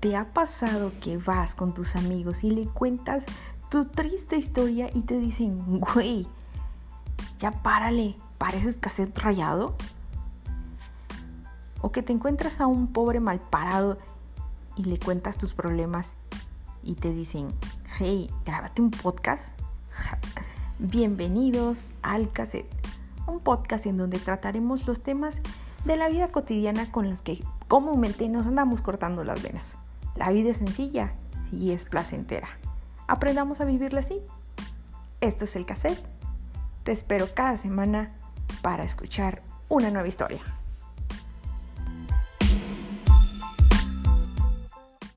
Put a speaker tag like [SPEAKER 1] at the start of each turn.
[SPEAKER 1] ¿Te ha pasado que vas con tus amigos y le cuentas tu triste historia y te dicen, güey, ya párale, pareces cassette rayado? O que te encuentras a un pobre mal parado y le cuentas tus problemas y te dicen, hey, grábate un podcast. Bienvenidos al cassette, un podcast en donde trataremos los temas de la vida cotidiana con los que comúnmente nos andamos cortando las venas. La vida es sencilla y es placentera. Aprendamos a vivirla así. Esto es el cassette. Te espero cada semana para escuchar una nueva historia.